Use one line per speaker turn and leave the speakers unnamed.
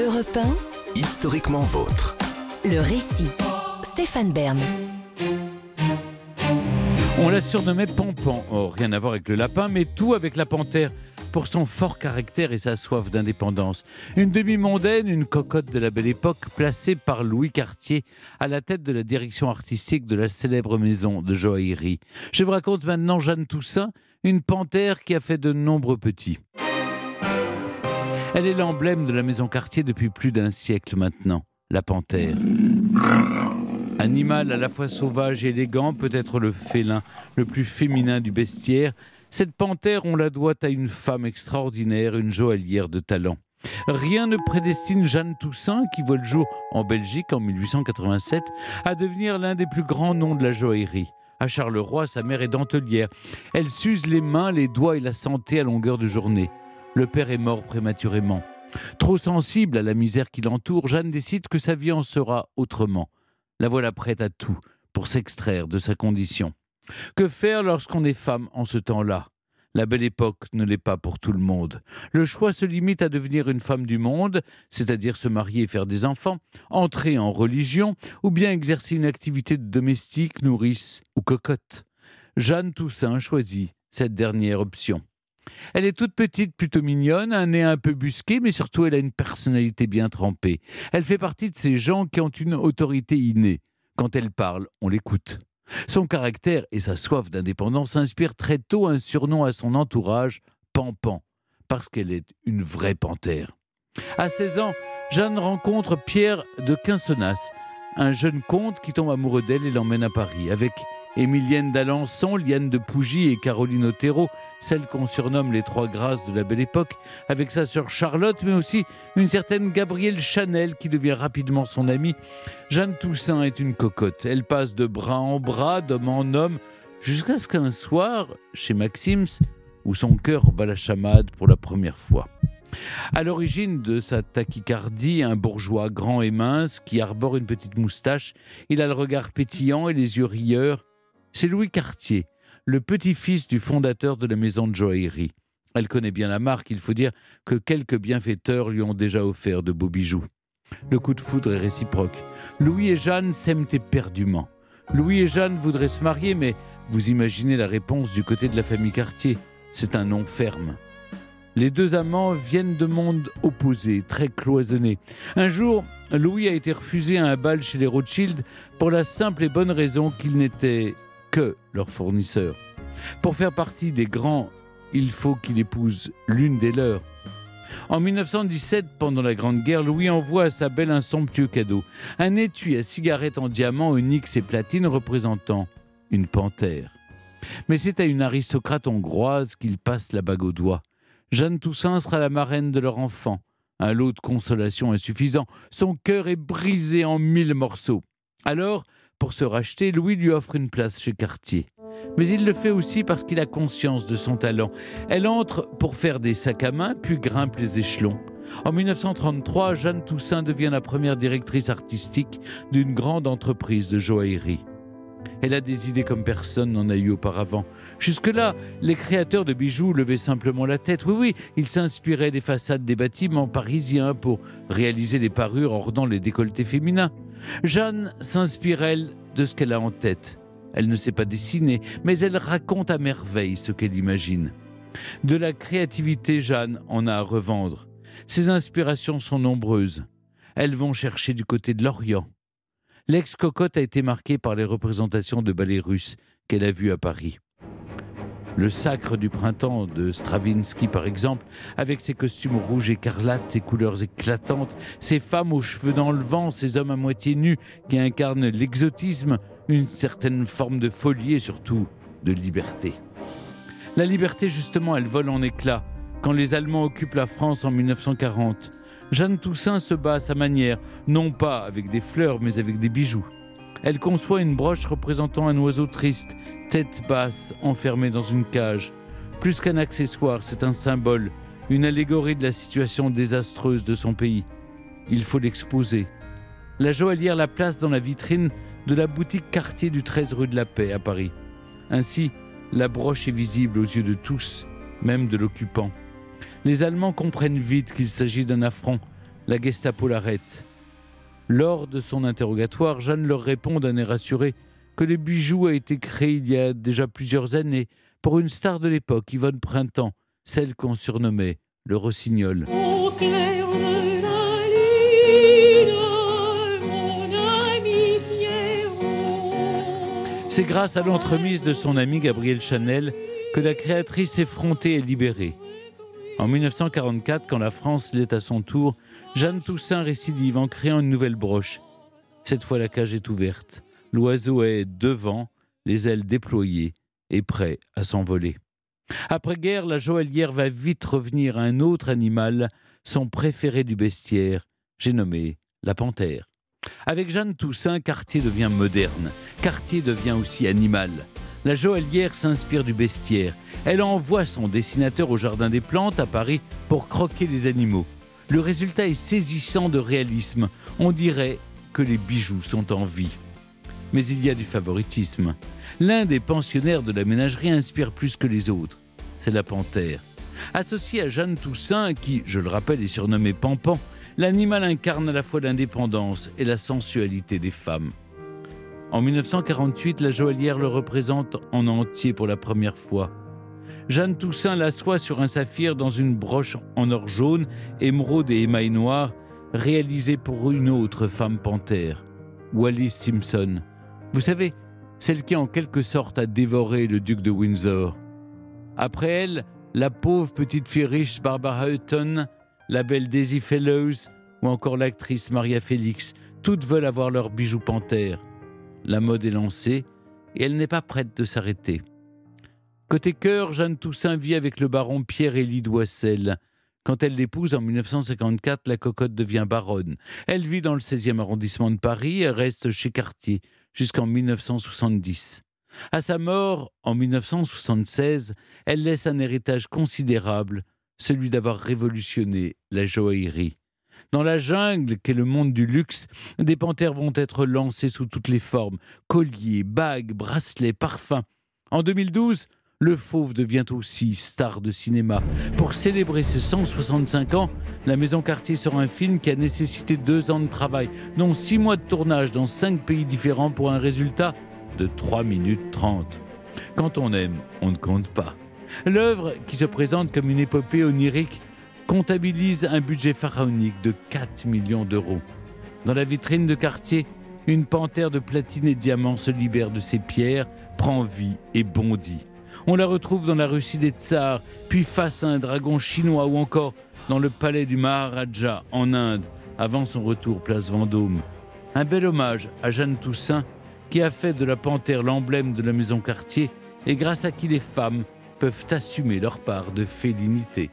Europe
Historiquement vôtre.
le récit. Stéphane Bern.
On la surnommait Pampan. Oh, rien à voir avec le lapin, mais tout avec la panthère pour son fort caractère et sa soif d'indépendance. Une demi-mondaine, une cocotte de la belle époque, placée par Louis Cartier à la tête de la direction artistique de la célèbre maison de joaillerie. Je vous raconte maintenant Jeanne Toussaint, une panthère qui a fait de nombreux petits. Elle est l'emblème de la maison Cartier depuis plus d'un siècle maintenant, la panthère. Animal à la fois sauvage et élégant, peut-être le félin le plus féminin du bestiaire, cette panthère, on la doit à une femme extraordinaire, une joaillière de talent. Rien ne prédestine Jeanne Toussaint, qui voit le jour en Belgique en 1887, à devenir l'un des plus grands noms de la joaillerie. À Charleroi, sa mère est dentelière. Elle s'use les mains, les doigts et la santé à longueur de journée. Le père est mort prématurément. Trop sensible à la misère qui l'entoure, Jeanne décide que sa vie en sera autrement. La voilà prête à tout pour s'extraire de sa condition. Que faire lorsqu'on est femme en ce temps-là? La belle époque ne l'est pas pour tout le monde. Le choix se limite à devenir une femme du monde, c'est-à-dire se marier et faire des enfants, entrer en religion, ou bien exercer une activité de domestique, nourrice ou cocotte. Jeanne Toussaint choisit cette dernière option. Elle est toute petite, plutôt mignonne, un nez un peu busqué, mais surtout elle a une personnalité bien trempée. Elle fait partie de ces gens qui ont une autorité innée. Quand elle parle, on l'écoute. Son caractère et sa soif d'indépendance inspirent très tôt un surnom à son entourage, Pampan, parce qu'elle est une vraie panthère. À 16 ans, Jeanne rencontre Pierre de Quinsonnas, un jeune comte qui tombe amoureux d'elle et l'emmène à Paris. Avec Émilienne d'Alençon, Liane de Pougy et Caroline Otero, celle qu'on surnomme les trois grâces de la belle époque, avec sa sœur Charlotte, mais aussi une certaine Gabrielle Chanel qui devient rapidement son amie. Jeanne Toussaint est une cocotte. Elle passe de bras en bras, d'homme en homme, jusqu'à ce qu'un soir, chez Maxims, où son cœur bat la chamade pour la première fois. À l'origine de sa tachycardie, un bourgeois grand et mince qui arbore une petite moustache, il a le regard pétillant et les yeux rieurs. C'est Louis Cartier, le petit-fils du fondateur de la maison de joaillerie. Elle connaît bien la marque, il faut dire que quelques bienfaiteurs lui ont déjà offert de beaux bijoux. Le coup de foudre est réciproque. Louis et Jeanne s'aiment éperdument. Louis et Jeanne voudraient se marier, mais vous imaginez la réponse du côté de la famille Cartier. C'est un non ferme. Les deux amants viennent de mondes opposés, très cloisonnés. Un jour, Louis a été refusé à un bal chez les Rothschild pour la simple et bonne raison qu'il n'était que leur fournisseur. Pour faire partie des grands, il faut qu'il épouse l'une des leurs. En 1917, pendant la Grande Guerre, Louis envoie à sa belle un somptueux cadeau, un étui à cigarettes en diamant, onyx et platine représentant une panthère. Mais c'est à une aristocrate hongroise qu'il passe la bague au doigt. Jeanne Toussaint sera la marraine de leur enfant. Un lot de consolation insuffisant. Son cœur est brisé en mille morceaux. Alors, pour se racheter, Louis lui offre une place chez Cartier. Mais il le fait aussi parce qu'il a conscience de son talent. Elle entre pour faire des sacs à main, puis grimpe les échelons. En 1933, Jeanne Toussaint devient la première directrice artistique d'une grande entreprise de joaillerie. Elle a des idées comme personne n'en a eu auparavant. Jusque-là, les créateurs de bijoux levaient simplement la tête. Oui, oui, ils s'inspiraient des façades des bâtiments parisiens pour réaliser les parures ornant les décolletés féminins. Jeanne s'inspire, elle, de ce qu'elle a en tête. Elle ne sait pas dessiner, mais elle raconte à merveille ce qu'elle imagine. De la créativité, Jeanne en a à revendre. Ses inspirations sont nombreuses. Elles vont chercher du côté de l'Orient. L'ex-cocotte a été marquée par les représentations de ballets russes qu'elle a vues à Paris. Le sacre du printemps de Stravinsky, par exemple, avec ses costumes rouges écarlates, ses couleurs éclatantes, ses femmes aux cheveux dans le vent, ces hommes à moitié nus qui incarnent l'exotisme, une certaine forme de folie et surtout de liberté. La liberté, justement, elle vole en éclats quand les Allemands occupent la France en 1940. Jeanne Toussaint se bat à sa manière, non pas avec des fleurs, mais avec des bijoux. Elle conçoit une broche représentant un oiseau triste, tête basse, enfermé dans une cage. Plus qu'un accessoire, c'est un symbole, une allégorie de la situation désastreuse de son pays. Il faut l'exposer. La joaillière la place dans la vitrine de la boutique quartier du 13 rue de la Paix à Paris. Ainsi, la broche est visible aux yeux de tous, même de l'occupant. Les Allemands comprennent vite qu'il s'agit d'un affront. La Gestapo l'arrête. Lors de son interrogatoire, Jeanne leur répond d'un air rassuré que les bijoux a été créé il y a déjà plusieurs années pour une star de l'époque, Yvonne Printemps, celle qu'on surnommait le Rossignol. C'est grâce à l'entremise de son ami Gabriel Chanel que la créatrice effrontée est libérée. En 1944, quand la France l'est à son tour, Jeanne Toussaint récidive en créant une nouvelle broche. Cette fois, la cage est ouverte. L'oiseau est devant, les ailes déployées et prêt à s'envoler. Après-guerre, la joaillière va vite revenir à un autre animal, son préféré du bestiaire. J'ai nommé la panthère. Avec Jeanne Toussaint, Cartier devient moderne. Cartier devient aussi animal. La joaillière s'inspire du bestiaire. Elle envoie son dessinateur au Jardin des Plantes à Paris pour croquer les animaux. Le résultat est saisissant de réalisme. On dirait que les bijoux sont en vie. Mais il y a du favoritisme. L'un des pensionnaires de la ménagerie inspire plus que les autres. C'est la panthère. Associée à Jeanne Toussaint, qui, je le rappelle, est surnommée Pampan, l'animal incarne à la fois l'indépendance et la sensualité des femmes. En 1948, la joaillière le représente en entier pour la première fois. Jeanne Toussaint l'assoit sur un saphir dans une broche en or jaune, émeraude et émail noir, réalisée pour une autre femme panthère, Wallis Simpson. Vous savez, celle qui en quelque sorte a dévoré le duc de Windsor. Après elle, la pauvre petite fille riche Barbara Hutton, la belle Daisy Fellows ou encore l'actrice Maria Félix, toutes veulent avoir leur bijou panthère. La mode est lancée et elle n'est pas prête de s'arrêter. Côté cœur, Jeanne Toussaint vit avec le baron Pierre-Élie Doissel. Quand elle l'épouse en 1954, la cocotte devient baronne. Elle vit dans le 16e arrondissement de Paris et reste chez Cartier jusqu'en 1970. À sa mort, en 1976, elle laisse un héritage considérable, celui d'avoir révolutionné la joaillerie. Dans la jungle qu'est le monde du luxe, des panthères vont être lancées sous toutes les formes colliers, bagues, bracelets, parfums. En 2012, le fauve devient aussi star de cinéma. Pour célébrer ses 165 ans, la Maison Cartier sort un film qui a nécessité deux ans de travail, dont six mois de tournage dans cinq pays différents pour un résultat de 3 minutes 30. Quand on aime, on ne compte pas. L'œuvre, qui se présente comme une épopée onirique, comptabilise un budget pharaonique de 4 millions d'euros. Dans la vitrine de Cartier, une panthère de platine et diamants se libère de ses pierres, prend vie et bondit. On la retrouve dans la Russie des Tsars, puis face à un dragon chinois ou encore dans le palais du Maharaja en Inde, avant son retour place Vendôme. Un bel hommage à Jeanne Toussaint, qui a fait de la panthère l'emblème de la maison Cartier et grâce à qui les femmes peuvent assumer leur part de félinité.